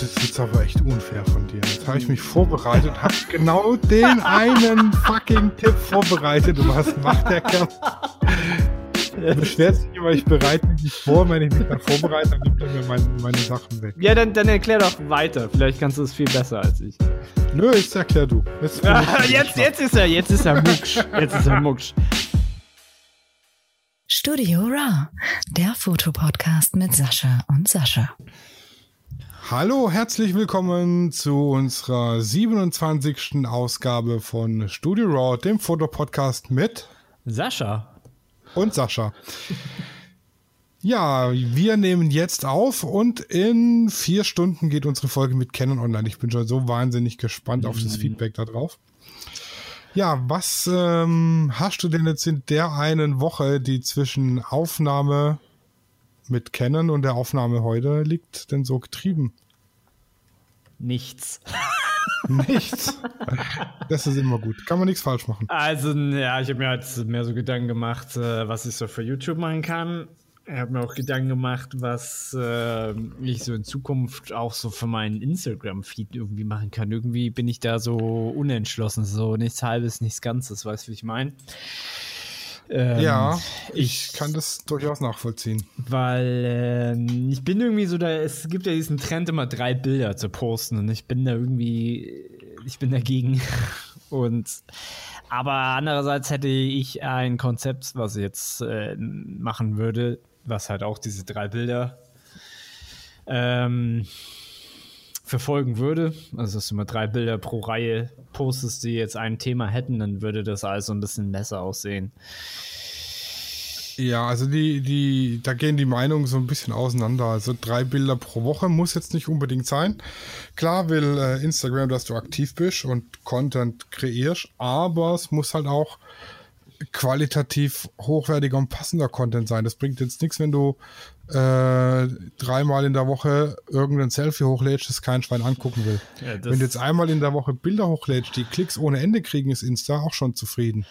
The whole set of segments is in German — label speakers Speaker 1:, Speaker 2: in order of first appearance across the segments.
Speaker 1: das ist jetzt aber echt unfair von dir. Jetzt habe ich mich vorbereitet und habe genau den einen fucking Tipp vorbereitet. Und was macht der Kerl? Er beschwert sich immer, ich bereite mich nicht vor. Wenn ich mich dann vorbereite, dann nimmt er mir meine, meine Sachen weg.
Speaker 2: Ja, dann, dann erklär doch weiter. Vielleicht kannst du es viel besser als ich.
Speaker 1: Nö, jetzt erklär du. Jetzt,
Speaker 2: jetzt, jetzt ist er, jetzt ist er mucksch. Jetzt ist er mucksch.
Speaker 3: Studio Raw, der Fotopodcast mit Sascha und Sascha.
Speaker 1: Hallo, herzlich willkommen zu unserer 27. Ausgabe von Studio Raw, dem Fotopodcast mit
Speaker 2: Sascha.
Speaker 1: und Sascha. Ja, wir nehmen jetzt auf und in vier Stunden geht unsere Folge mit Canon online. Ich bin schon so wahnsinnig gespannt auf das Feedback da drauf. Ja, was ähm, hast du denn jetzt in der einen Woche, die zwischen Aufnahme mit Canon und der Aufnahme heute liegt, denn so getrieben?
Speaker 2: Nichts.
Speaker 1: Nichts. Das ist immer gut. Kann man nichts falsch machen.
Speaker 2: Also, ja, ich habe mir jetzt mehr so Gedanken gemacht, äh, was ich so für YouTube machen kann. Ich habe mir auch Gedanken gemacht, was äh, ich so in Zukunft auch so für meinen Instagram-Feed irgendwie machen kann. Irgendwie bin ich da so unentschlossen, so nichts Halbes, nichts Ganzes, weißt du, wie ich meine? Ähm,
Speaker 1: ja, ich kann das durchaus nachvollziehen.
Speaker 2: Weil ähm, ich bin irgendwie so da, es gibt ja diesen Trend, immer drei Bilder zu posten und ich bin da irgendwie, ich bin dagegen. Und aber andererseits hätte ich ein Konzept, was ich jetzt äh, machen würde, was halt auch diese drei Bilder ähm, verfolgen würde. Also dass du immer drei Bilder pro Reihe postest, die jetzt ein Thema hätten, dann würde das also ein bisschen besser aussehen.
Speaker 1: Ja, also die, die, da gehen die Meinungen so ein bisschen auseinander. Also drei Bilder pro Woche muss jetzt nicht unbedingt sein. Klar will äh, Instagram, dass du aktiv bist und Content kreierst, aber es muss halt auch qualitativ hochwertiger und passender Content sein. Das bringt jetzt nichts, wenn du äh, dreimal in der Woche irgendein Selfie hochlädst, das kein Schwein angucken will.
Speaker 2: Ja,
Speaker 1: wenn du jetzt einmal in der Woche Bilder hochlädst, die Klicks ohne Ende kriegen, ist Insta auch schon zufrieden.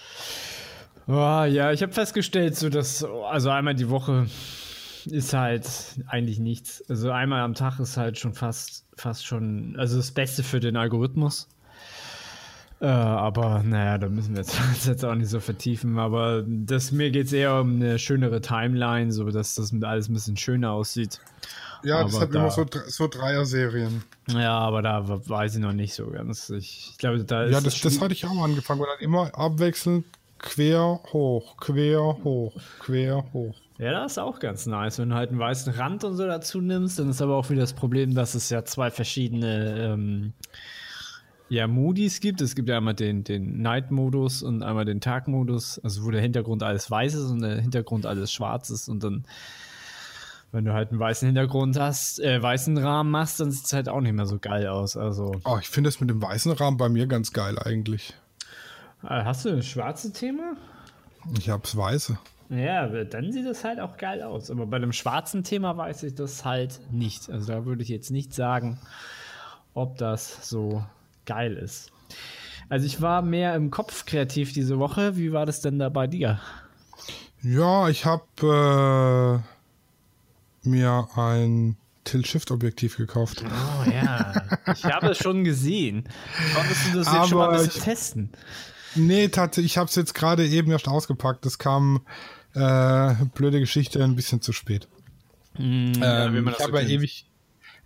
Speaker 2: Oh, ja, ich habe festgestellt, so dass, also einmal die Woche ist halt eigentlich nichts. Also einmal am Tag ist halt schon fast, fast schon, also das Beste für den Algorithmus. Äh, aber naja, da müssen wir jetzt, jetzt auch nicht so vertiefen. Aber das, mir geht es eher um eine schönere Timeline, so dass das alles ein bisschen schöner aussieht.
Speaker 1: Ja, das
Speaker 2: Aber
Speaker 1: hat immer
Speaker 2: da-
Speaker 1: so, so Dreier-Serien.
Speaker 2: Ja, aber da weiß ich noch nicht so ganz. Ich, ich glaube, da ist
Speaker 1: Ja, das, das hatte ich auch angefangen, weil dann immer abwechselnd quer hoch, quer hoch, quer hoch.
Speaker 2: Ja, das ist auch ganz nice. Wenn du halt einen weißen Rand und so dazu nimmst, dann ist aber auch wieder das Problem, dass es ja zwei verschiedene ähm, ja, Modis gibt. Es gibt ja einmal den, den Night-Modus und einmal den Tag-Modus, also wo der Hintergrund alles weiß ist und der Hintergrund alles schwarz ist und dann, wenn du halt einen weißen Hintergrund hast, äh, weißen Rahmen machst, dann sieht es halt auch nicht mehr so geil aus. Also,
Speaker 1: Oh, ich finde das mit dem weißen Rahmen bei mir ganz geil eigentlich.
Speaker 2: äh, hast du ein schwarzes Thema?
Speaker 1: Ich hab's weiße.
Speaker 2: Ja, dann sieht das halt auch geil aus. Aber bei dem schwarzen Thema weiß ich das halt nicht. Also da würde ich jetzt nicht sagen, ob das so geil ist. Also ich war mehr im Kopf kreativ diese Woche. Wie war das denn da bei dir?
Speaker 1: Ja, ich habe äh, mir ein Tilt-Shift-Objektiv gekauft.
Speaker 2: Oh ja, ich habe es schon gesehen. Konntest du das jetzt schon mal ein bisschen
Speaker 1: ich-
Speaker 2: testen?
Speaker 1: Nee, tatsächlich, ich habe es jetzt gerade eben erst ausgepackt. Das kam, äh, blöde Geschichte, ein bisschen zu spät.
Speaker 2: Hm,
Speaker 1: Ähm, ich habe ja ewig,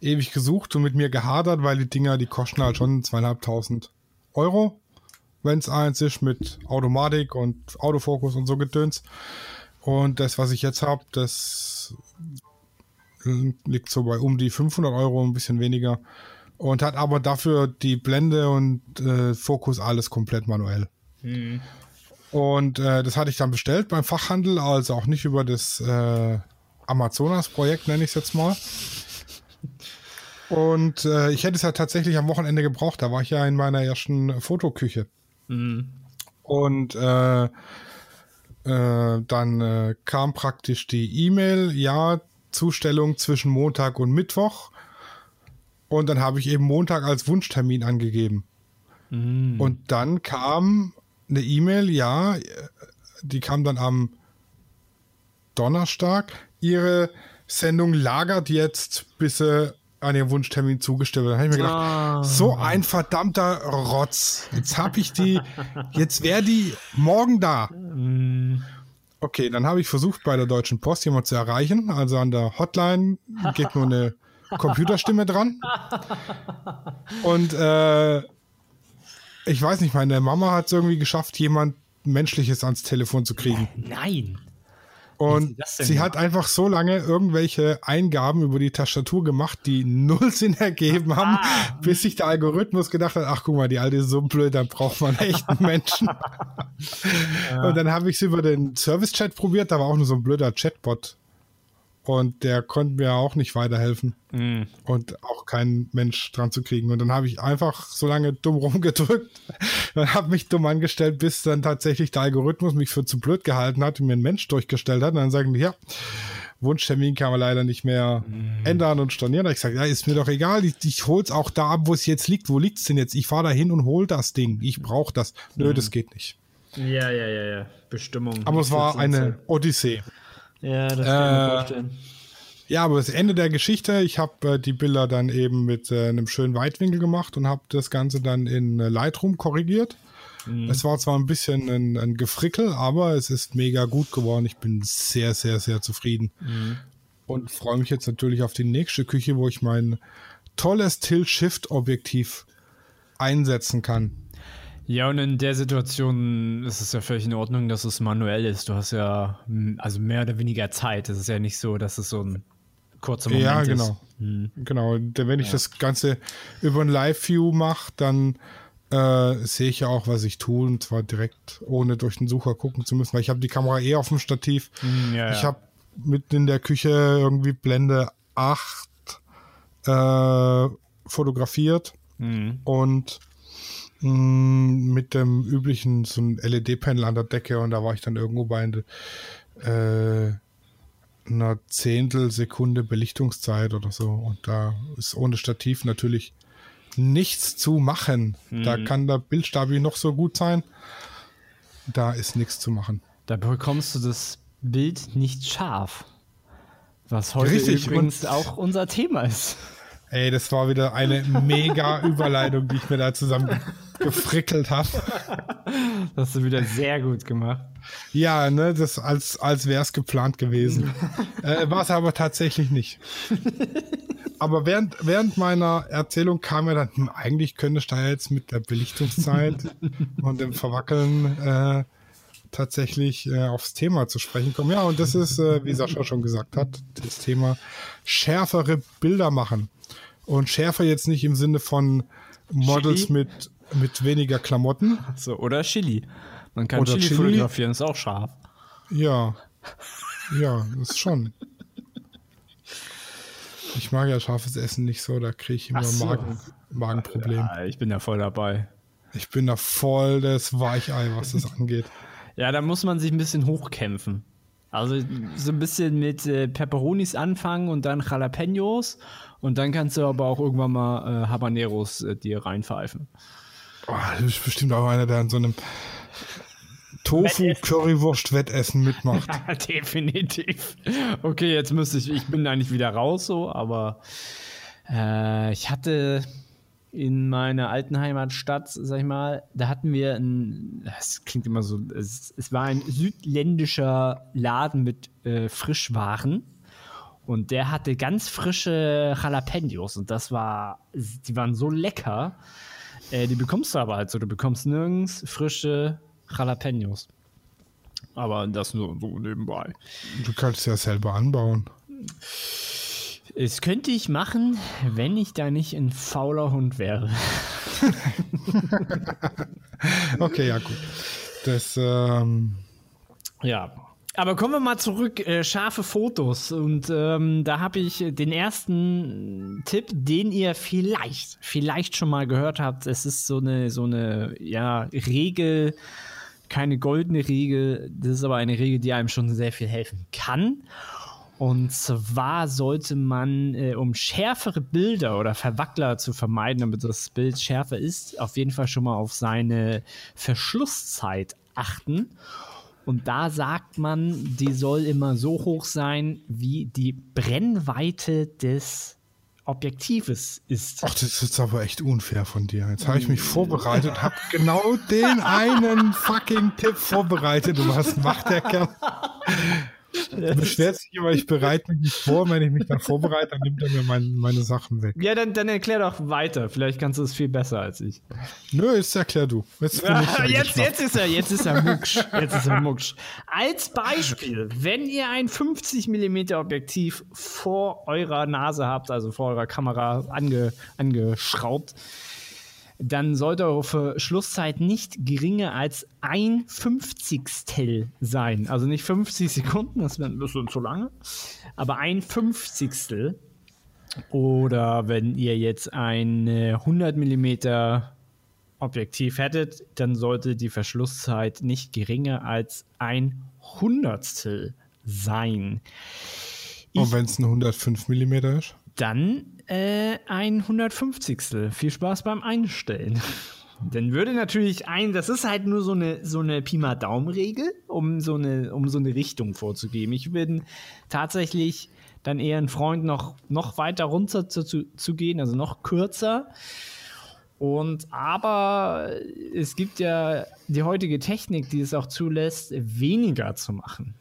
Speaker 1: ewig gesucht und mit mir gehadert, weil die Dinger, die kosten halt schon zweieinhalbtausend Euro, wenn es eins ist mit Automatik und Autofokus und so Gedöns. Und das, was ich jetzt habe, das liegt so bei um die 500 Euro, ein bisschen weniger. Und hat aber dafür die Blende und äh, Fokus alles komplett manuell. Und äh, das hatte ich dann bestellt beim Fachhandel, also auch nicht über das äh, Amazonas-Projekt, nenne ich es jetzt mal. Und äh, ich hätte es ja tatsächlich am Wochenende gebraucht. Da war ich ja in meiner ersten Fotoküche. Und äh, äh, dann äh, kam praktisch die E-Mail, ja, Zustellung zwischen Montag und Mittwoch. Und dann habe ich eben Montag als Wunschtermin angegeben. Und dann kam eine E-Mail, ja, die kam dann am Donnerstag. Ihre Sendung lagert jetzt, bis sie an ihren Wunschtermin zugestimmt. Da habe ich mir gedacht,
Speaker 2: Ah.
Speaker 1: so ein verdammter Rotz. Jetzt habe ich die, jetzt wäre die morgen da. Okay, dann habe ich versucht, bei der Deutschen Post jemand zu erreichen. Also an der Hotline geht nur eine Computerstimme dran. Und äh, ich weiß nicht, meine Mama hat es irgendwie geschafft, jemand Menschliches ans Telefon zu kriegen.
Speaker 2: Nein.
Speaker 1: Und
Speaker 2: sie
Speaker 1: sie hat einfach so lange irgendwelche Eingaben über die Tastatur gemacht, die null Sinn ergeben haben,
Speaker 2: Ah.
Speaker 1: bis sich der Algorithmus gedacht hat, ach guck mal, die alte ist so blöd, dann braucht man echt einen Menschen. Und dann habe ich es über den Service-Chat probiert, da war auch nur so ein blöder Chatbot. Und der konnte mir auch nicht weiterhelfen.
Speaker 2: Mhm.
Speaker 1: Und auch kein Mensch dran zu kriegen. Und dann habe ich einfach so lange dumm rumgedrückt und habe mich dumm angestellt, bis dann tatsächlich der Algorithmus mich für zu blöd gehalten hat und mir einen Mensch durchgestellt hat. Und dann sagen die, ja, Wunschtermin kann man leider nicht mehr ändern und stornieren. Hab ich gesagt, ja, ist mir doch egal, ich, ich hol's auch da ab, wo es jetzt liegt. Wo liegt's denn jetzt? Ich fahre da hin und hol das Ding. Ich brauche das. Nö, das geht nicht.
Speaker 2: Ja, ja, ja, ja. Bestimmung.
Speaker 1: Aber es war eine Odyssee.
Speaker 2: Ja, das kann ich
Speaker 1: Äh,
Speaker 2: mir vorstellen.
Speaker 1: Ja, aber das Ende der Geschichte, ich habe äh, die Bilder dann eben mit äh, einem schönen Weitwinkel gemacht und habe das Ganze dann in äh, Lightroom korrigiert. Es war zwar ein bisschen ein, ein Gefrickel, aber es ist mega gut geworden. Ich bin sehr, sehr, sehr zufrieden. Und freue mich jetzt natürlich auf die nächste Küche, wo ich mein tolles Tilt-Shift-Objektiv einsetzen kann.
Speaker 2: Ja, und in der Situation ist es ja völlig in Ordnung, dass es manuell ist. Du hast ja mm, also mehr oder weniger Zeit. Es ist ja nicht so, dass es so ein kurzer Moment
Speaker 1: ja,
Speaker 2: ist.
Speaker 1: genau. Genau. Denn wenn ich das Ganze über ein Live-View mache, dann äh, sehe ich ja auch, was ich tue, und zwar direkt, ohne durch den Sucher gucken zu müssen, weil ich habe die Kamera eh auf dem Stativ.
Speaker 2: Hm, ja,
Speaker 1: Ich
Speaker 2: ja.
Speaker 1: habe mitten in der Küche irgendwie Blende 8 äh, fotografiert
Speaker 2: Mhm.
Speaker 1: und mit dem üblichen so ein LED-Panel an der Decke und da war ich dann irgendwo bei äh, einer Zehntelsekunde Belichtungszeit oder so und da ist ohne Stativ natürlich nichts zu machen. Da kann der Bildstabi noch so gut sein. Da ist nichts zu machen.
Speaker 2: Da bekommst du das Bild nicht scharf. Was heute
Speaker 1: Richtig,
Speaker 2: übrigens auch unser Thema ist.
Speaker 1: Ey, das war wieder eine mega Überleitung, die ich mir da zusammen gefrickelt habe.
Speaker 2: Das hast du wieder sehr gut gemacht.
Speaker 1: Ja, ne, das als, als wäre es geplant gewesen. äh, war es aber tatsächlich nicht. Aber während, während meiner Erzählung kam mir dann, hm, eigentlich könnte ich da jetzt mit der Belichtungszeit und dem Verwackeln äh, tatsächlich äh, aufs Thema zu sprechen kommen. Ja, und das ist, äh, wie Sascha schon gesagt hat, das Thema schärfere Bilder machen. Und schärfer jetzt nicht im Sinne von Models
Speaker 2: Chili?
Speaker 1: mit, mit weniger Klamotten,
Speaker 2: So, oder Chili. Man kann
Speaker 1: Oder
Speaker 2: Chili,
Speaker 1: Chili.
Speaker 2: fotografieren, ist auch scharf.
Speaker 1: Ja. Ja, das schon. Ich mag ja scharfes Essen nicht so, da kriege ich immer
Speaker 2: so.
Speaker 1: Magen, Magenproblem.
Speaker 2: Ja, ich bin da voll dabei.
Speaker 1: Ich bin da voll das Weichei, was das angeht.
Speaker 2: Ja, da muss man sich ein bisschen hochkämpfen. Also so ein bisschen mit äh, Pepperonis anfangen und dann Jalapenos und dann kannst du aber auch irgendwann mal äh, Habaneros äh, dir reinpfeifen.
Speaker 1: Oh, du bist bestimmt auch einer, der an so einem Tofu-Currywurst-Wettessen mitmacht.
Speaker 2: Definitiv. Okay, jetzt müsste ich, ich bin eigentlich wieder raus so, aber äh, ich hatte in meiner alten Heimatstadt, sag ich mal, da hatten wir ein, das klingt immer so, es, es war ein südländischer Laden mit äh, Frischwaren und der hatte ganz frische Jalapenos und das war, die waren so lecker. Äh, die bekommst du aber halt so, du bekommst nirgends frische Jalapenos. Aber das nur so nebenbei.
Speaker 1: Du kannst ja selber anbauen.
Speaker 2: Es könnte ich machen, wenn ich da nicht ein fauler Hund wäre.
Speaker 1: Okay, ja gut. Das, ähm,
Speaker 2: Ja. Aber kommen wir mal zurück, äh, scharfe Fotos. Und ähm, da habe ich den ersten Tipp, den ihr vielleicht, vielleicht schon mal gehört habt. Es ist so eine, so eine, ja, Regel, keine goldene Regel. Das ist aber eine Regel, die einem schon sehr viel helfen kann. Und zwar sollte man, äh, um schärfere Bilder oder Verwackler zu vermeiden, damit das Bild schärfer ist, auf jeden Fall schon mal auf seine Verschlusszeit achten. Und da sagt man, die soll immer so hoch sein wie die Brennweite des Objektives ist.
Speaker 1: Ach, das ist jetzt aber echt unfair von dir. Jetzt habe ich mich vorbereitet, habe genau den einen fucking Tipp vorbereitet. Und was macht der Kerl? Du beschwerst dich immer, ich bereite mich nicht vor. Wenn ich mich dann vorbereite, dann nimmt er mir mein, meine Sachen weg.
Speaker 2: Ja, dann, dann erklär doch weiter. Vielleicht kannst du es viel besser als ich.
Speaker 1: Nö, jetzt erklär du.
Speaker 2: Jetzt, ja, jetzt, jetzt, ist er, jetzt ist er mucksch. Jetzt ist er mucksch. Als Beispiel, wenn ihr ein 50 mm Objektiv vor eurer Nase habt, also vor eurer Kamera ange, angeschraubt, dann sollte eure Verschlusszeit nicht geringer als ein Fünfzigstel sein. Also nicht 50 Sekunden, das wäre ein bisschen zu lange, aber ein Fünfzigstel. Oder wenn ihr jetzt ein 100 mm Objektiv hättet, dann sollte die Verschlusszeit nicht geringer als ein Hundertstel sein.
Speaker 1: Und wenn es ein 105 mm ist?
Speaker 2: Dann äh, ein 150. Viel Spaß beim Einstellen. Dann würde natürlich ein, das ist halt nur so eine, so eine Pi mal Daumen-Regel, um so eine, um so eine Richtung vorzugeben. Ich bin tatsächlich dann eher ein Freund, noch, noch weiter runter zu, zu, zu gehen, also noch kürzer. Und aber es gibt ja die heutige Technik, die es auch zulässt, weniger zu machen.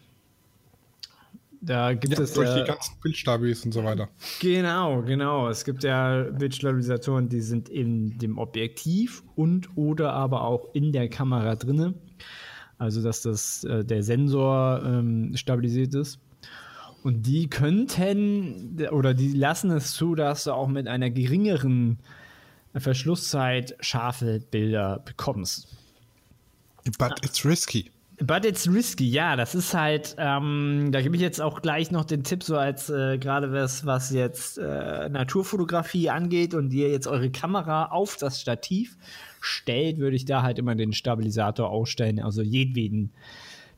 Speaker 2: Da gibt ja, es
Speaker 1: durch ja, die ganzen Bildstabis und so weiter.
Speaker 2: Genau, genau. Es gibt ja Bildstabilisatoren, die sind in dem Objektiv und oder aber auch in der Kamera drinne. Also dass das äh, der Sensor ähm, stabilisiert ist. Und die könnten oder die lassen es zu, dass du auch mit einer geringeren Verschlusszeit scharfe Bilder bekommst.
Speaker 1: But it's risky.
Speaker 2: But it's risky, ja, das ist halt, ähm, da gebe ich jetzt auch gleich noch den Tipp, so als äh, gerade was, was jetzt äh, Naturfotografie angeht und ihr jetzt eure Kamera auf das Stativ stellt, würde ich da halt immer den Stabilisator ausstellen. Also jedweden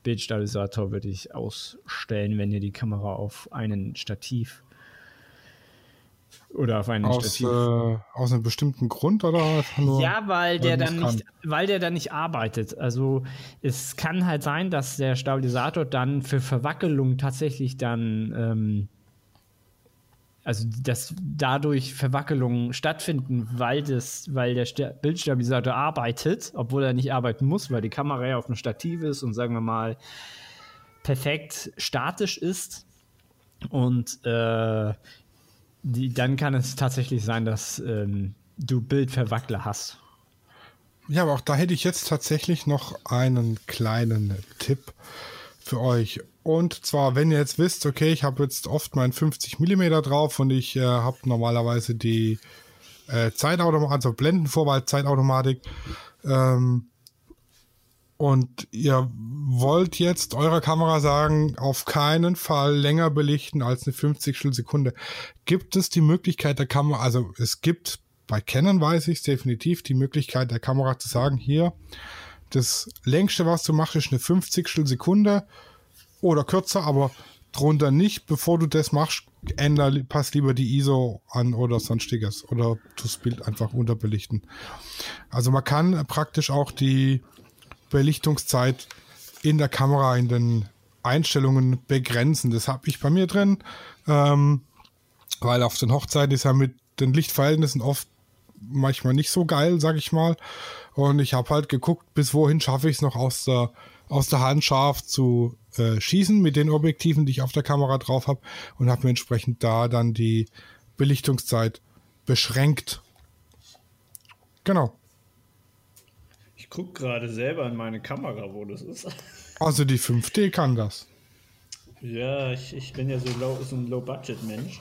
Speaker 2: Bildstabilisator würde ich ausstellen, wenn ihr die Kamera auf einen Stativ oder auf einen
Speaker 1: aus, Stativ. Äh, aus einem bestimmten Grund oder?
Speaker 2: Ja, weil der dann nicht, weil der dann nicht arbeitet. Also es kann halt sein, dass der Stabilisator dann für Verwackelung tatsächlich dann ähm, also dass dadurch Verwackelungen stattfinden, weil das, weil der Sta Bildstabilisator arbeitet, obwohl er nicht arbeiten muss, weil die Kamera ja auf dem Stativ ist und sagen wir mal perfekt statisch ist. Und äh, die, dann kann es tatsächlich sein, dass ähm, du Bildverwackler hast.
Speaker 1: Ja, aber auch da hätte ich jetzt tatsächlich noch einen kleinen Tipp für euch. Und zwar, wenn ihr jetzt wisst, okay, ich habe jetzt oft mein 50 mm drauf und ich äh, habe normalerweise die äh, Zeitautomatik, also Blendenvorwahl, Zeitautomatik. Ähm, und ihr wollt jetzt eurer Kamera sagen, auf keinen Fall länger belichten als eine 50 Sekunde. Gibt es die Möglichkeit der Kamera, also es gibt bei Canon weiß ich definitiv die Möglichkeit der Kamera zu sagen, hier, das längste, was du machst, ist eine 50 Sekunde oder kürzer, aber drunter nicht. Bevor du das machst, änder, pass lieber die ISO an oder sonstiges oder das Bild einfach unterbelichten. Also man kann praktisch auch die Belichtungszeit in der Kamera in den Einstellungen begrenzen. Das habe ich bei mir drin, ähm, weil auf den Hochzeiten ist ja mit den Lichtverhältnissen oft manchmal nicht so geil, sag ich mal. Und ich habe halt geguckt, bis wohin schaffe ich es noch aus der, aus der Hand scharf zu äh, schießen mit den Objektiven, die ich auf der Kamera drauf habe und habe mir entsprechend da dann die Belichtungszeit beschränkt. Genau
Speaker 2: gucke gerade selber in meine Kamera, wo das ist.
Speaker 1: Also die 5D kann das.
Speaker 2: Ja, ich, ich bin ja so, low, so ein Low-Budget-Mensch.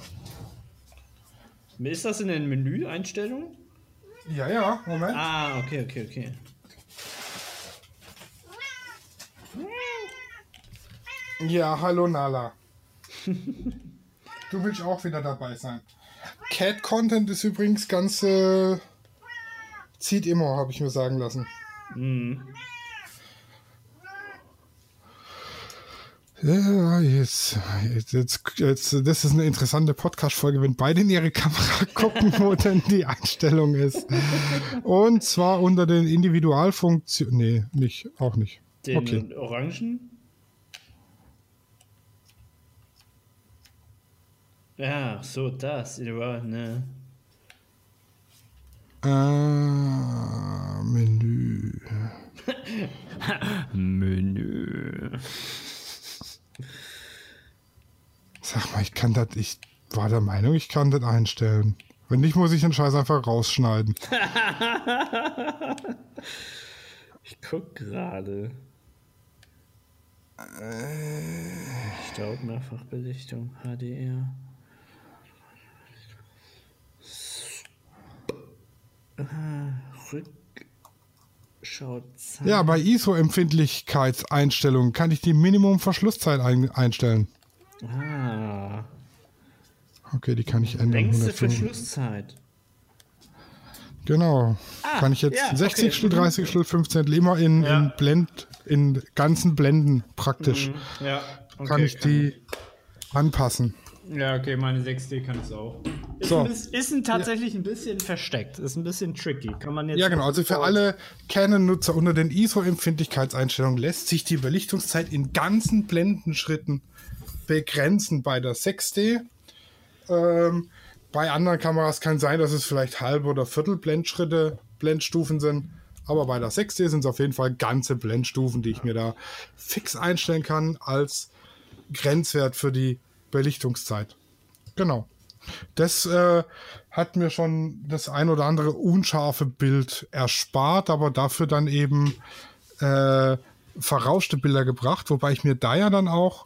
Speaker 2: Ist das in den Menü-Einstellungen?
Speaker 1: Ja, ja, Moment.
Speaker 2: Ah, okay, okay, okay.
Speaker 1: Ja, hallo Nala. du willst auch wieder dabei sein. Cat Content ist übrigens ganz äh, zieht immer, habe ich mir sagen lassen. Mhm. Ja, jetzt, jetzt, jetzt, das ist eine interessante Podcast-Folge, wenn beide in ihre Kamera gucken, wo denn die Einstellung ist. Und zwar unter den Individualfunktionen. Nee, nicht, auch nicht.
Speaker 2: Den okay. Orangen? Ja, so das. Ne.
Speaker 1: Äh, Menü.
Speaker 2: Menü.
Speaker 1: Sag mal, ich kann das, ich war der Meinung, ich kann das einstellen. Wenn nicht, muss ich den Scheiß einfach rausschneiden.
Speaker 2: ich guck gerade. Staub, Mehrfachbelichtung, HDR. Rückschau.
Speaker 1: Ja, bei ISO-Empfindlichkeitseinstellungen kann ich die Minimum-Verschlusszeit ein einstellen.
Speaker 2: Ah.
Speaker 1: Okay, die kann ich ändern.
Speaker 2: Längste
Speaker 1: 105.
Speaker 2: Verschlusszeit.
Speaker 1: Genau.
Speaker 2: Ah,
Speaker 1: kann ich jetzt
Speaker 2: ja,
Speaker 1: 60
Speaker 2: okay.
Speaker 1: Stel, 30 Stel, 15 Stel, immer in,
Speaker 2: Ja.
Speaker 1: in Blend, in ganzen Blenden praktisch.
Speaker 2: Ja, okay,
Speaker 1: kann ich die anpassen.
Speaker 2: Ja, okay, meine 6D kann es auch. Ist,
Speaker 1: So.
Speaker 2: ein, ist ein tatsächlich ein bisschen versteckt. Ist ein bisschen tricky. Kann man jetzt.
Speaker 1: Ja, genau. Also für alle Canon-Nutzer unter den ISO-Empfindlichkeitseinstellungen lässt sich die Belichtungszeit in ganzen Blendenschritten begrenzen bei der 6D. Ähm, bei anderen Kameras kann sein, dass es vielleicht halbe oder Viertel Blendschritte, Blendstufen sind. Aber bei der 6D sind es auf jeden Fall ganze Blendstufen, die ich mir da fix einstellen kann als Grenzwert für die Belichtungszeit. Genau. Das äh, hat mir schon das ein oder andere unscharfe Bild erspart, aber dafür dann eben äh, verrauschte Bilder gebracht, wobei ich mir da ja dann auch,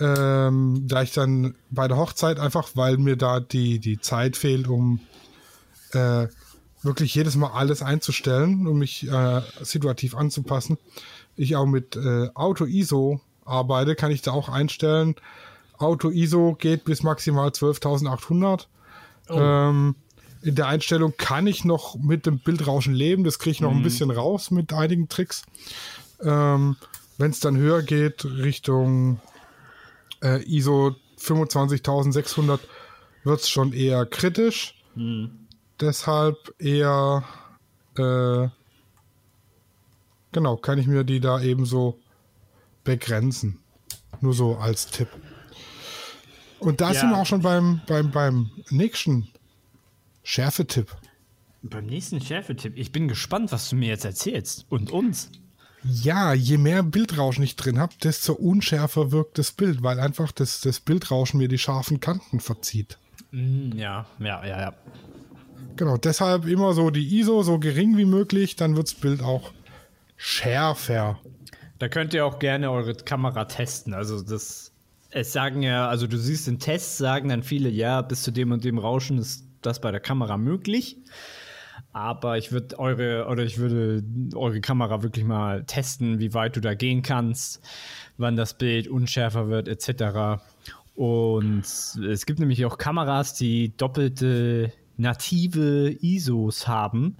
Speaker 1: ähm, da ich dann bei der Hochzeit einfach, weil mir da die, die Zeit fehlt, um äh, wirklich jedes Mal alles einzustellen, um mich äh, situativ anzupassen, ich auch mit äh, Auto-ISO arbeite, kann ich da auch einstellen. Auto-ISO geht bis maximal 12.800. Ähm, in der Einstellung kann ich noch mit dem Bildrauschen leben. Das kriege ich noch ein bisschen raus mit einigen Tricks. Ähm, Wenn es dann höher geht, Richtung äh, ISO 25600, wird es schon eher kritisch. Deshalb eher, äh, genau, kann ich mir die da ebenso begrenzen. Nur so als Tipp. Und da
Speaker 2: Ja.
Speaker 1: sind wir auch schon beim, beim, beim nächsten Schärfetipp.
Speaker 2: Beim nächsten Schärfetipp. Ich bin gespannt, was du mir jetzt erzählst. Und uns.
Speaker 1: Ja, je mehr Bildrauschen ich drin habe, desto unschärfer wirkt das Bild, weil einfach das, das Bildrauschen mir die scharfen Kanten verzieht.
Speaker 2: Mm, Ja, ja, ja, ja.
Speaker 1: Genau, deshalb immer so die ISO so gering wie möglich, dann wird das Bild auch schärfer.
Speaker 2: Da könnt ihr auch gerne eure Kamera testen. Also das, es sagen ja, also du siehst in Tests, sagen dann viele, ja, bis zu dem und dem Rauschen ist das bei der Kamera möglich. Aber ich würde eure, oder ich würde eure Kamera wirklich mal testen, wie weit du da gehen kannst, wann das Bild unschärfer wird, etc. Und es gibt nämlich auch Kameras, die doppelte native ISOs haben.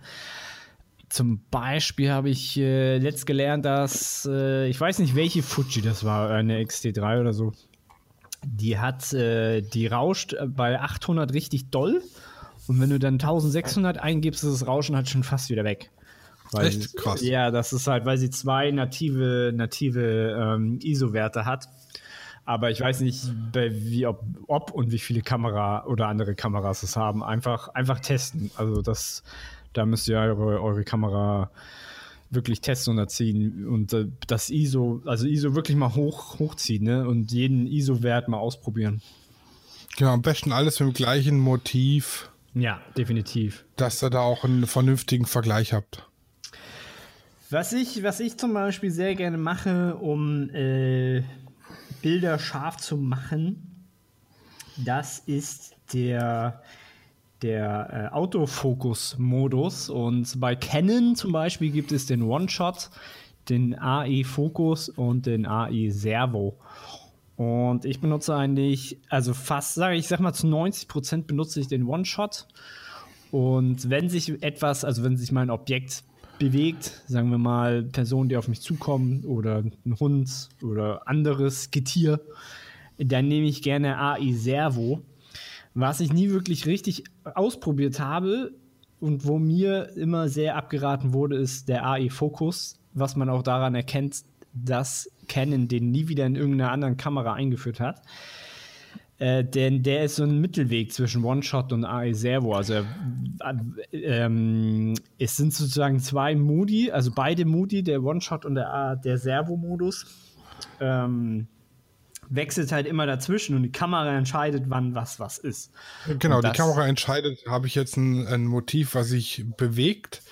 Speaker 2: Zum Beispiel habe ich äh, letzt gelernt, dass äh, ich weiß nicht, welche Fuji das war, eine XT3 oder so. Die hat, äh, die rauscht bei 800 richtig doll. Und wenn du dann 1600 eingibst, ist das Rauschen halt schon fast wieder weg. Weil
Speaker 1: Echt?
Speaker 2: sie-
Speaker 1: Krass.
Speaker 2: Ja, das ist halt, weil sie zwei native, native ähm, ISO-Werte hat. Aber ich weiß nicht, wie, ob, ob und wie viele Kamera oder andere Kameras es haben. Einfach, einfach testen. Also das, da müsst ihr eure, eure Kamera wirklich testen und erziehen und äh, das ISO, also ISO wirklich mal hoch, hochziehen, ne? Und jeden ISO-Wert mal ausprobieren.
Speaker 1: Genau, am besten alles mit dem gleichen Motiv,
Speaker 2: Ja, definitiv.
Speaker 1: dass ihr da auch einen vernünftigen Vergleich habt.
Speaker 2: Was ich, was ich zum Beispiel sehr gerne mache, um äh, Bilder scharf zu machen, das ist der, der äh, Autofokus-Modus. Und bei Canon zum Beispiel gibt es den One-Shot, den AI-Fokus und den AI-Servo. Und ich benutze eigentlich, also fast, sage ich, sag mal zu 90% benutze ich den One-Shot. Und wenn sich etwas, also wenn sich mein Objekt bewegt, sagen wir mal Personen, die auf mich zukommen oder ein Hund oder anderes Getier, dann nehme ich gerne AI Servo. Was ich nie wirklich richtig ausprobiert habe und wo mir immer sehr abgeraten wurde, ist der AI Focus, was man auch daran erkennt, dass Canon den nie wieder in irgendeiner anderen Kamera eingeführt hat. Äh, denn der ist so ein Mittelweg zwischen One-Shot und AI Servo. Also äh, ähm, es sind sozusagen zwei Moody, also beide Moody, der One-Shot und der, der Servo-Modus. Ähm, wechselt halt immer dazwischen und die Kamera entscheidet, wann was was ist.
Speaker 1: Genau, die Kamera entscheidet, habe ich jetzt ein, ein Motiv, was sich bewegt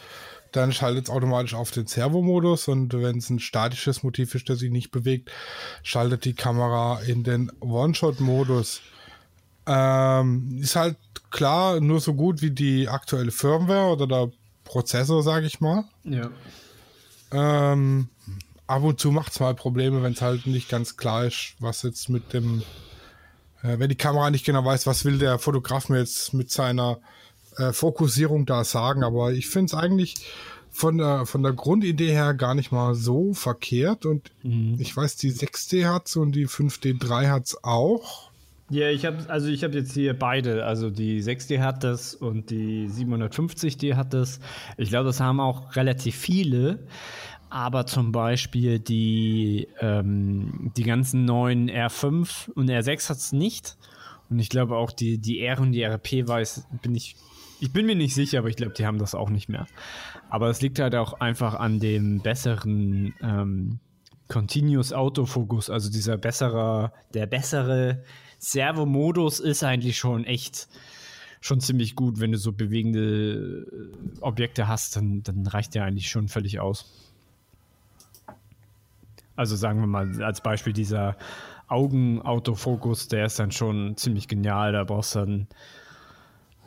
Speaker 1: dann schaltet es automatisch auf den Servo-Modus und wenn es ein statisches Motiv ist, das sich nicht bewegt, schaltet die Kamera in den One-Shot-Modus. Ähm, ist halt klar nur so gut wie die aktuelle Firmware oder der Prozessor, sage ich mal.
Speaker 2: Ja.
Speaker 1: Ähm, ab und zu macht es mal Probleme, wenn es halt nicht ganz klar ist, was jetzt mit dem, äh, wenn die Kamera nicht genau weiß, was will der Fotograf mir jetzt mit seiner äh, Fokussierung da sagen, aber ich finde es eigentlich von der, von der Grundidee her gar nicht mal so verkehrt und mhm. ich weiß, die 6D hat's und die 5D3 hat's auch.
Speaker 2: Ja, ich habe also ich habe jetzt hier beide, also die 6D hat das und die 750D hat das. Ich glaube, das haben auch relativ viele. Aber zum Beispiel die, ähm, die ganzen neuen R5 und R6 hat es nicht. Und ich glaube auch die, die R und die RP weiß, bin ich ich bin mir nicht sicher, aber ich glaube, die haben das auch nicht mehr. Aber es liegt halt auch einfach an dem besseren ähm, Continuous Autofocus, also dieser bessere, der bessere Servo-Modus ist eigentlich schon echt schon ziemlich gut. Wenn du so bewegende äh, Objekte hast, dann, dann reicht der eigentlich schon völlig aus. Also sagen wir mal als Beispiel dieser Augenautofokus, der ist dann schon ziemlich genial. Da brauchst du dann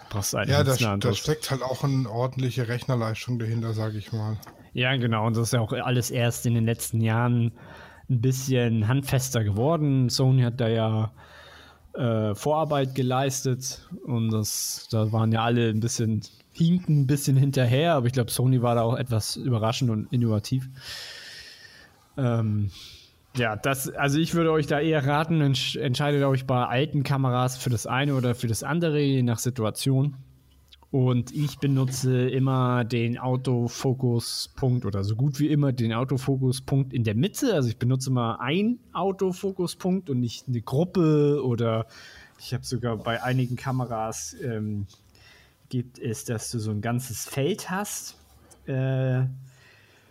Speaker 1: Brauchst ja, da, da steckt halt auch eine ordentliche Rechnerleistung dahinter, sage ich mal.
Speaker 2: Ja, genau. Und das ist ja auch alles erst in den letzten Jahren ein bisschen handfester geworden. Sony hat da ja äh, Vorarbeit geleistet und das, da waren ja alle ein bisschen hinken, ein bisschen hinterher, aber ich glaube, Sony war da auch etwas überraschend und innovativ. Ähm, ja, das, also ich würde euch da eher raten, entsch entscheidet euch bei alten Kameras für das eine oder für das andere, je nach Situation. Und ich benutze immer den Autofokuspunkt oder so gut wie immer den Autofokuspunkt in der Mitte. Also ich benutze immer einen Autofokuspunkt und nicht eine Gruppe oder ich habe sogar bei einigen Kameras ähm, gibt es, dass du so ein ganzes Feld hast. Äh,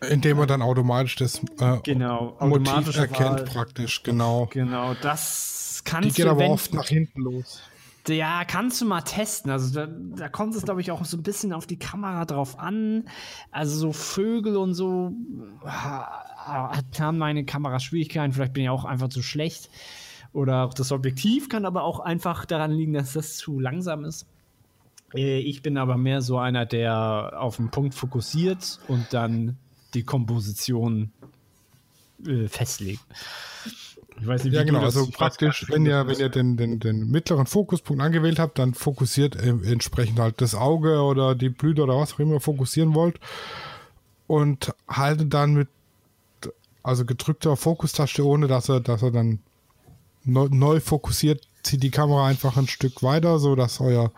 Speaker 1: indem man dann automatisch das
Speaker 2: äh, genau,
Speaker 1: Motiv erkennt Wahl. praktisch, genau.
Speaker 2: Genau, das kannst
Speaker 1: Die geht du, aber oft nach hinten los.
Speaker 2: Ja, kannst du mal testen. Also da, da kommt es, glaube ich, auch so ein bisschen auf die Kamera drauf an. Also so Vögel und so haben meine Kamera Schwierigkeiten. Vielleicht bin ich auch einfach zu schlecht. Oder auch das Objektiv kann aber auch einfach daran liegen, dass das zu langsam ist. Äh, ich bin aber mehr so einer, der auf den Punkt fokussiert und dann die Komposition äh, festlegt.
Speaker 1: Ich weiß nicht, wie ja, genau. Also praktisch, wenn ihr, wenn ihr den, den, den mittleren Fokuspunkt angewählt habt, dann fokussiert äh, entsprechend halt das Auge oder die Blüte oder was auch immer fokussieren wollt und haltet dann mit also gedrückter Fokustaste, ohne dass er, dass er dann neu, neu fokussiert, zieht die Kamera einfach ein Stück weiter, so dass euer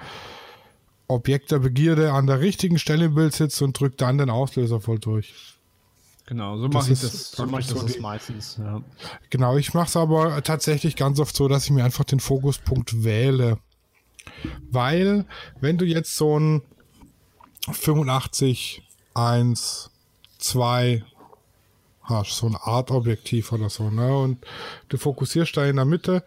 Speaker 1: Objekt der Begierde an der richtigen Stelle im Bild sitzt und drückt dann den Auslöser voll durch.
Speaker 2: Genau, so mache ich das, so mach ich das so meistens. Ja.
Speaker 1: Genau, ich mache es aber tatsächlich ganz oft so, dass ich mir einfach den Fokuspunkt wähle. Weil, wenn du jetzt so ein 85, 1, 2 hast, so ein Art Objektiv oder so, ne? Und du fokussierst da in der Mitte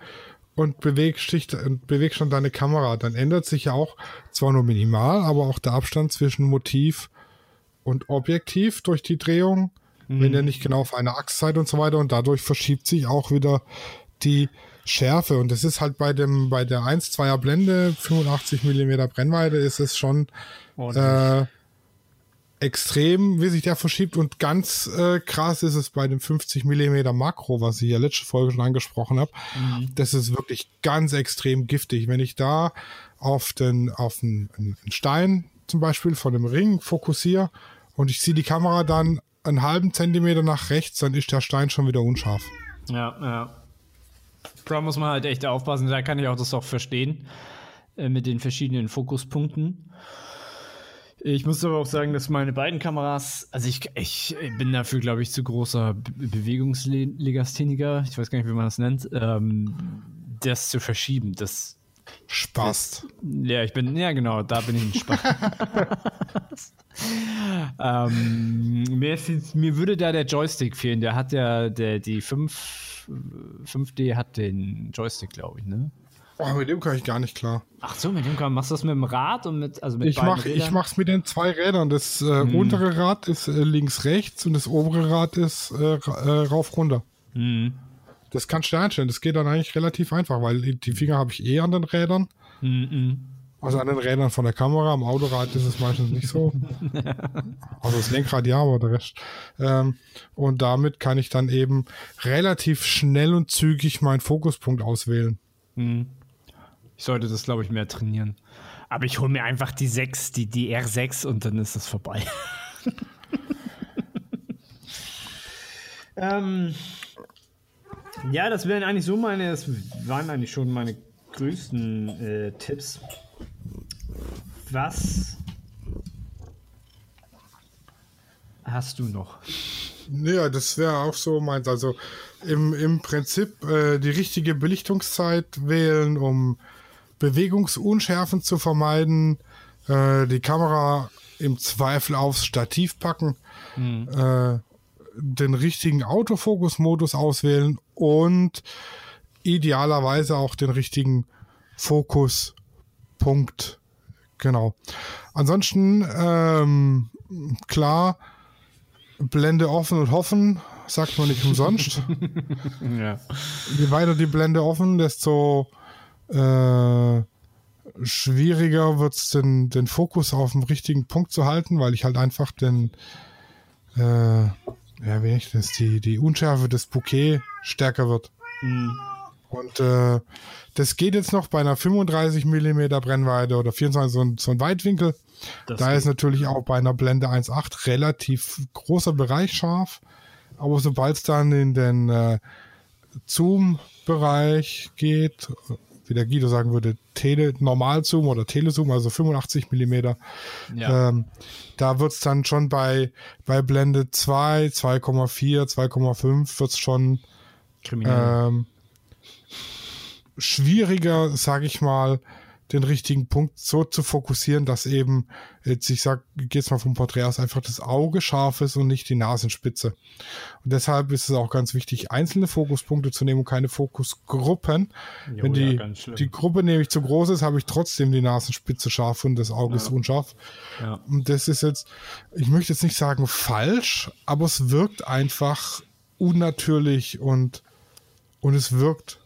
Speaker 1: und bewegst, dich, bewegst dann deine Kamera, dann ändert sich ja auch zwar nur minimal, aber auch der Abstand zwischen Motiv und Objektiv durch die Drehung mhm. wenn ihr nicht genau auf einer Achse seid und so weiter. Und dadurch verschiebt sich auch wieder die Schärfe. Und das ist halt bei dem, bei der 1-2er Blende, 85 mm Brennweite, ist es schon äh, extrem, wie sich der verschiebt. Und ganz äh, krass ist es bei dem 50 mm Makro, was ich ja letzte Folge schon angesprochen habe. Mhm. Das ist wirklich ganz extrem giftig. Wenn ich da auf den, auf einen, einen Stein zum Beispiel von dem Ring fokussiere und ich ziehe die Kamera dann einen halben Zentimeter nach rechts, dann ist der Stein schon wieder unscharf.
Speaker 2: Ja, ja. Da muss man halt echt aufpassen. Da kann ich auch das auch verstehen äh, mit den verschiedenen Fokuspunkten. Ich muss aber auch sagen, dass meine beiden Kameras, also ich, ich bin dafür, glaube ich, zu großer Be Bewegungslegastheniker. Ich weiß gar nicht, wie man das nennt. Ähm, das zu verschieben, das
Speaker 1: Spaß.
Speaker 2: Ja, ich bin, ja genau, da bin ich ein Spaß. ähm, mir, mir, würde da der Joystick fehlen. Der hat ja, der, die 5, 5D hat den Joystick, glaube ich, ne?
Speaker 1: Oh, mit dem kann ich gar nicht klar.
Speaker 2: Ach so, mit dem kann machst du das mit dem Rad und mit also mit
Speaker 1: Ich mach ich mach's mit den zwei Rädern. Das äh, hm. untere Rad ist äh, links rechts und das obere Rad ist äh, äh rauf runter. Hm. Das kannst du einstellen. Das geht dann eigentlich relativ einfach, weil die Finger habe ich eh an den Rädern. Mhm. Also an den Rädern von der Kamera. Am Autorad ist es meistens nicht so. also das Lenkrad ja, aber der Rest. Ähm, und damit kann ich dann eben relativ schnell und zügig meinen Fokuspunkt auswählen. Mhm.
Speaker 2: Ich sollte das, glaube ich, mehr trainieren. Aber ich hole mir einfach die 6, die, die R6 und dann ist das vorbei. ähm, ja, das wären eigentlich so meine, das waren eigentlich schon meine größten äh, Tipps. Was hast du noch?
Speaker 1: Ja, das wäre auch so meins. Also im, im Prinzip äh, die richtige Belichtungszeit wählen, um Bewegungsunschärfen zu vermeiden. Äh, die Kamera im Zweifel aufs Stativ packen. Mhm. Äh, den richtigen Autofokus-Modus auswählen und idealerweise auch den richtigen Fokuspunkt. Genau. Ansonsten, ähm, klar, Blende offen und hoffen, sagt man nicht umsonst. ja. Je weiter die Blende offen, desto äh, schwieriger wird es, den, den Fokus auf den richtigen Punkt zu halten, weil ich halt einfach den, äh, ja, das, die, die Unschärfe des Bouquet stärker wird. Mhm. Und äh, das geht jetzt noch bei einer 35 mm Brennweite oder 24 so ein, so ein Weitwinkel. Das da ist natürlich auch bei einer Blende 1.8 relativ großer Bereich scharf. Aber sobald es dann in den äh, Zoom-Bereich geht, wie der Guido sagen würde, Tele Normalzoom oder Telezoom, also 85 Millimeter. Ja. Ähm, da wird es dann schon bei, bei Blende 2, 2,4, 2,5 wird es schon ähm, schwieriger, sage ich mal, den richtigen Punkt so zu fokussieren, dass eben, jetzt ich sag, geht's mal vom Porträt aus, einfach das Auge scharf ist und nicht die Nasenspitze. Und deshalb ist es auch ganz wichtig, einzelne Fokuspunkte zu nehmen und keine Fokusgruppen. Jo, Wenn die, ja, die Gruppe nämlich zu groß ist, habe ich trotzdem die Nasenspitze scharf und das Auge ja. ist unscharf. Ja. Und das ist jetzt, ich möchte jetzt nicht sagen falsch, aber es wirkt einfach unnatürlich und, und es wirkt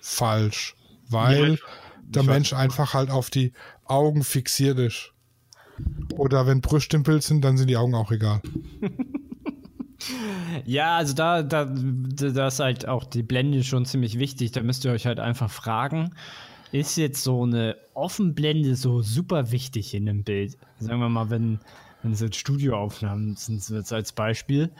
Speaker 1: falsch, weil ja, der Mensch einfach halt auf die Augen fixiert ist. Oder wenn Brüste im Bild sind, dann sind die Augen auch egal.
Speaker 2: ja, also da, da, da ist halt auch die Blende schon ziemlich wichtig. Da müsst ihr euch halt einfach fragen, ist jetzt so eine Offenblende so super wichtig in einem Bild? Sagen wir mal, wenn, wenn es jetzt Studioaufnahmen sind, jetzt als Beispiel,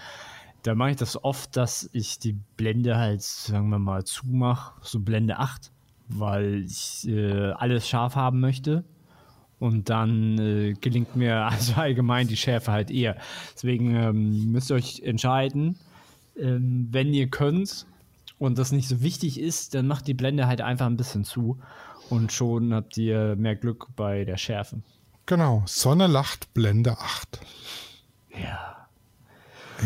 Speaker 2: da mache ich das oft, dass ich die Blende halt, sagen wir mal, zumache, so Blende 8 weil ich äh, alles scharf haben möchte. Und dann äh, gelingt mir also allgemein die Schärfe halt eher. Deswegen ähm, müsst ihr euch entscheiden, ähm, wenn ihr könnt und das nicht so wichtig ist, dann macht die Blende halt einfach ein bisschen zu und schon habt ihr mehr Glück bei der Schärfe.
Speaker 1: Genau, Sonne lacht Blende 8.
Speaker 2: Ja.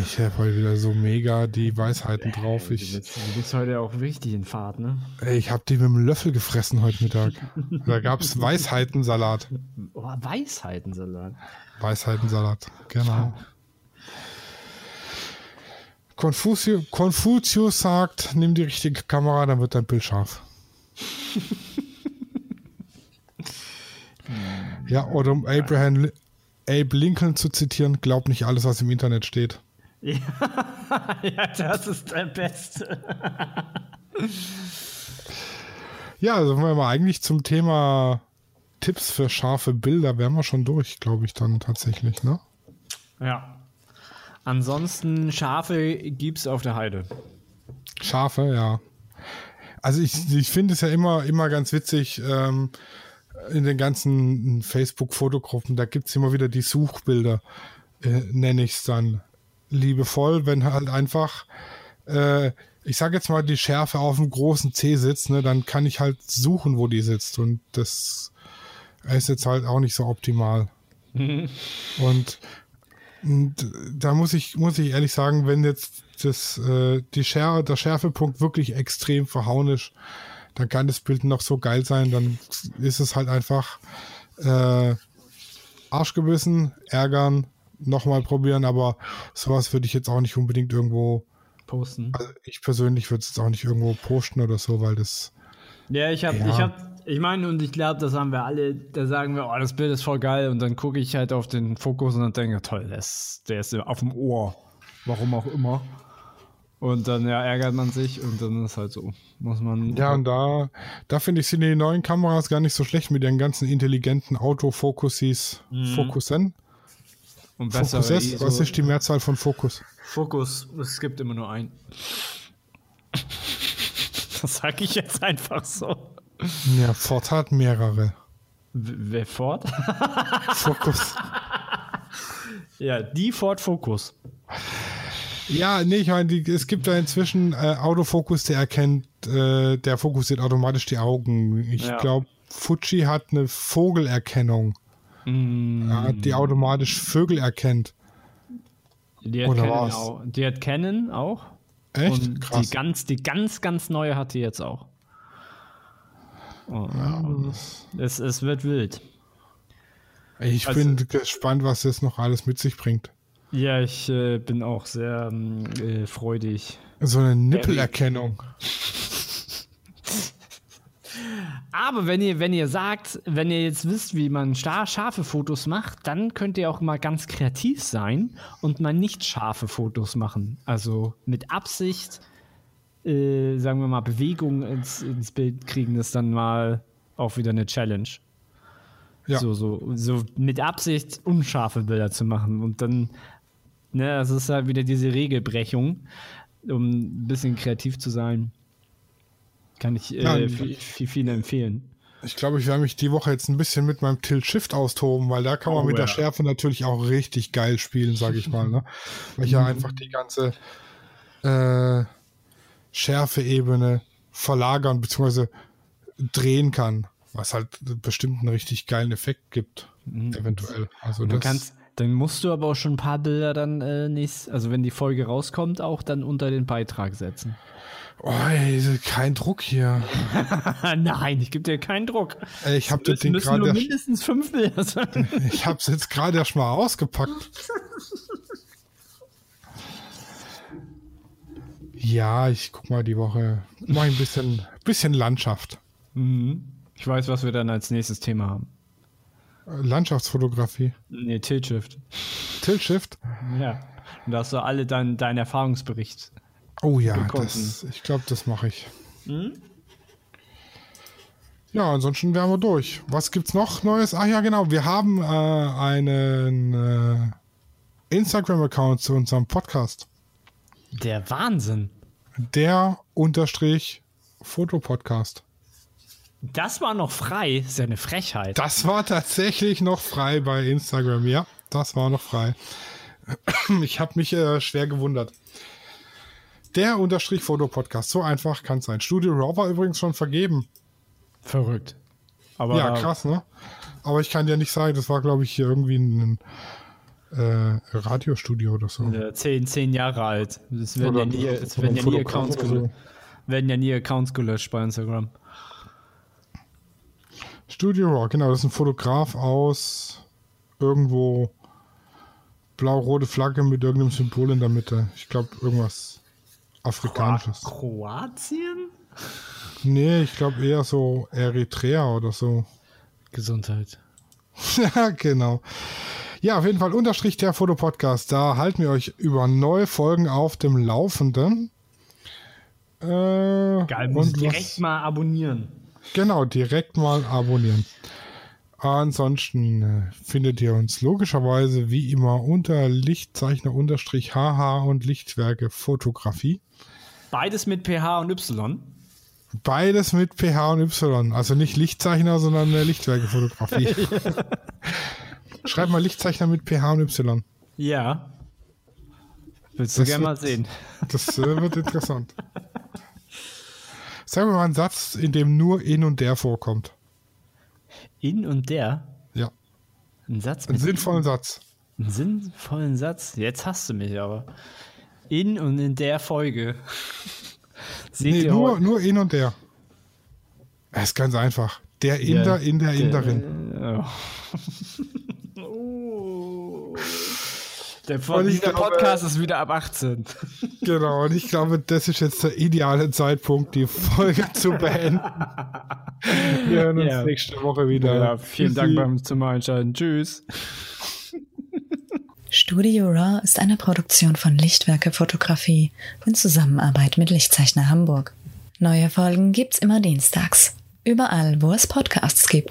Speaker 1: Ich habe heute wieder so mega die Weisheiten drauf. Ich,
Speaker 2: du, bist, du bist heute auch richtig in Fahrt, ne?
Speaker 1: Ich habe die mit dem Löffel gefressen heute Mittag. da gab es Weisheitensalat.
Speaker 2: Oh, Weisheitensalat.
Speaker 1: Weisheitensalat, genau. Konfuzius, Konfuzius sagt, nimm die richtige Kamera, dann wird dein Bild scharf. ja, oder um Abraham, Abe Lincoln zu zitieren, glaub nicht alles, was im Internet steht.
Speaker 2: Ja, ja das ist der Beste.
Speaker 1: ja, also wenn wir mal eigentlich zum Thema Tipps für scharfe Bilder, wären wir schon durch, glaube ich, dann tatsächlich, ne?
Speaker 2: Ja. Ansonsten Schafe gibt es auf der Heide.
Speaker 1: Schafe, ja. Also ich, ich finde es ja immer, immer ganz witzig, ähm, in den ganzen Facebook-Fotogruppen, da gibt es immer wieder die Suchbilder, äh, nenne ich es dann liebevoll, wenn halt einfach äh, ich sage jetzt mal, die Schärfe auf dem großen C sitzt, ne, dann kann ich halt suchen, wo die sitzt. Und das ist jetzt halt auch nicht so optimal. und, und da muss ich, muss ich ehrlich sagen, wenn jetzt das, äh, die Schär, der Schärfepunkt wirklich extrem verhauen ist, dann kann das Bild noch so geil sein, dann ist es halt einfach äh, Arschgebissen, ärgern, nochmal probieren, aber sowas würde ich jetzt auch nicht unbedingt irgendwo
Speaker 2: posten.
Speaker 1: Also ich persönlich würde es jetzt auch nicht irgendwo posten oder so, weil das.
Speaker 2: Ja, ich habe, ja. ich habe, ich meine, und ich glaube, das haben wir alle, da sagen wir, oh, das Bild ist voll geil und dann gucke ich halt auf den Fokus und dann denke, toll, der ist, der ist auf dem Ohr. Warum auch immer. Und dann ja, ärgert man sich und dann ist halt so. Muss man.
Speaker 1: Ja, und da, da finde ich, sind die neuen Kameras gar nicht so schlecht mit den ganzen intelligenten Autofokusis. Mhm. Fokussen. Und besser. Fokus was ist die Mehrzahl von Fokus?
Speaker 2: Fokus, es gibt immer nur einen. das sage ich jetzt einfach so.
Speaker 1: Ja, Ford hat mehrere.
Speaker 2: W wer Ford?
Speaker 1: Fokus.
Speaker 2: ja, die Ford Fokus.
Speaker 1: Ja, nee, ich meine, es gibt da inzwischen äh, Autofokus, der erkennt, äh, der fokussiert automatisch die Augen. Ich ja. glaube, Fuji hat eine Vogelerkennung. Mm. Ja, die automatisch Vögel erkennt.
Speaker 2: Die hat, Oder Canon was? auch. die hat Canon auch.
Speaker 1: Echt?
Speaker 2: Und Krass. Die ganz, die ganz, ganz neue hat die jetzt auch. Oh, ja, es, es wird wild.
Speaker 1: Ich also, bin gespannt, was das noch alles mit sich bringt.
Speaker 2: Ja, ich äh, bin auch sehr ähm, äh, freudig.
Speaker 1: So eine Nippelerkennung.
Speaker 2: Aber wenn ihr, wenn ihr sagt, wenn ihr jetzt wisst, wie man scharfe Fotos macht, dann könnt ihr auch mal ganz kreativ sein und mal nicht scharfe Fotos machen. Also mit Absicht, äh, sagen wir mal, Bewegung ins, ins Bild kriegen, ist dann mal auch wieder eine Challenge. Ja. So, so, so mit Absicht unscharfe Bilder zu machen. Und dann Ne, das ist halt wieder diese Regelbrechung, um ein bisschen kreativ zu sein. Kann ich äh, ja, viel, viel, viel empfehlen.
Speaker 1: Ich glaube, ich werde mich die Woche jetzt ein bisschen mit meinem Tilt-Shift austoben, weil da kann man oh, mit ja. der Schärfe natürlich auch richtig geil spielen, sage ich mal. Ne? Weil ich ja einfach die ganze äh, Schärfe-Ebene verlagern bzw. drehen kann, was halt bestimmt einen richtig geilen Effekt gibt, mhm. eventuell. Also
Speaker 2: du kannst dann musst du aber auch schon ein paar Bilder dann äh, nächst, also wenn die Folge rauskommt, auch dann unter den Beitrag setzen.
Speaker 1: Oh, ey, kein Druck hier.
Speaker 2: Nein, ich gebe dir keinen Druck.
Speaker 1: Ey, ich habe das Ding gerade
Speaker 2: mindestens fünf Bilder sein.
Speaker 1: ich habe es jetzt gerade erst mal ausgepackt. ja, ich guck mal die Woche. Mach ein bisschen, bisschen Landschaft.
Speaker 2: Mhm. Ich weiß, was wir dann als nächstes Thema haben.
Speaker 1: Landschaftsfotografie.
Speaker 2: Nee, Tiltshift.
Speaker 1: Tiltshift?
Speaker 2: Ja. Und da hast du alle deinen dein Erfahrungsbericht.
Speaker 1: Oh ja, das, ich glaube, das mache ich. Hm? Ja, ansonsten wären wir durch. Was gibt's noch Neues? Ach ja, genau. Wir haben äh, einen äh, Instagram-Account zu unserem Podcast.
Speaker 2: Der Wahnsinn.
Speaker 1: Der unterstrich Fotopodcast.
Speaker 2: Das war noch frei, ist ja eine Frechheit.
Speaker 1: Das war tatsächlich noch frei bei Instagram, ja. Das war noch frei. Ich habe mich äh, schwer gewundert. Der Unterstrich Fotopodcast, so einfach kann es sein. Studio Raw war übrigens schon vergeben.
Speaker 2: Verrückt.
Speaker 1: Aber ja, krass, ne? Aber ich kann dir nicht sagen, das war, glaube ich, irgendwie ein, äh, Radiostudio oder so.
Speaker 2: Ja, zehn, zehn Jahre alt. Es werden, ja nie, werden ja nie Accounts gelöscht. Werden ja nie Accounts gelöscht bei Instagram.
Speaker 1: Studio Raw, genau, das ist ein Fotograf aus irgendwo blau-rote Flagge mit irgendeinem Symbol in der Mitte. Ich glaube, irgendwas Afrikanisches.
Speaker 2: Kroatien?
Speaker 1: Nee, ich glaube eher so Eritrea oder so.
Speaker 2: Gesundheit.
Speaker 1: ja, genau. Ja, auf jeden Fall Unterstrich der Fotopodcast. Da halten wir euch über neue Folgen auf dem Laufenden.
Speaker 2: Äh, Geil, muss direkt mal abonnieren.
Speaker 1: Genau, direkt mal abonnieren. Ansonsten äh, findet ihr uns logischerweise wie immer unter Lichtzeichner-HH und Lichtwerke Fotografie.
Speaker 2: Beides mit PH und Y.
Speaker 1: Beides mit PH und Y. Also nicht Lichtzeichner, sondern äh, Lichtwerke Fotografie. Schreib mal Lichtzeichner mit PH und Y.
Speaker 2: Ja. Willst du
Speaker 1: Das
Speaker 2: gerne mal sehen?
Speaker 1: Das äh, wird interessant. Sag mir mal einen Satz, in dem nur in und der vorkommt.
Speaker 2: In und der?
Speaker 1: Ja,
Speaker 2: Ein Satz
Speaker 1: einen sinnvollen Satz.
Speaker 2: Einen sinnvollen Satz? Jetzt hast du mich aber. In und in der Folge. Seht
Speaker 1: Nee,
Speaker 2: ihr
Speaker 1: nur,
Speaker 2: heute-
Speaker 1: nur in und der. Es ist ganz einfach. Der Inder in der Inderin.
Speaker 2: Äh, oh. Der, dieser
Speaker 1: glaube-
Speaker 2: Podcast ist wieder ab 18.
Speaker 1: Genau, und ich glaube, das ist jetzt der ideale Zeitpunkt, die Folge zu beenden. Wir hören uns
Speaker 2: Ja.
Speaker 1: nächste Woche wieder.
Speaker 2: Ja, vielen Dank beim zum Einschalten. Tschüss.
Speaker 3: Studio Raw ist eine Produktion von Lichtwerke Fotografie in Zusammenarbeit mit Lichtzeichner Hamburg. Neue Folgen gibt's immer dienstags. Überall, wo es Podcasts gibt.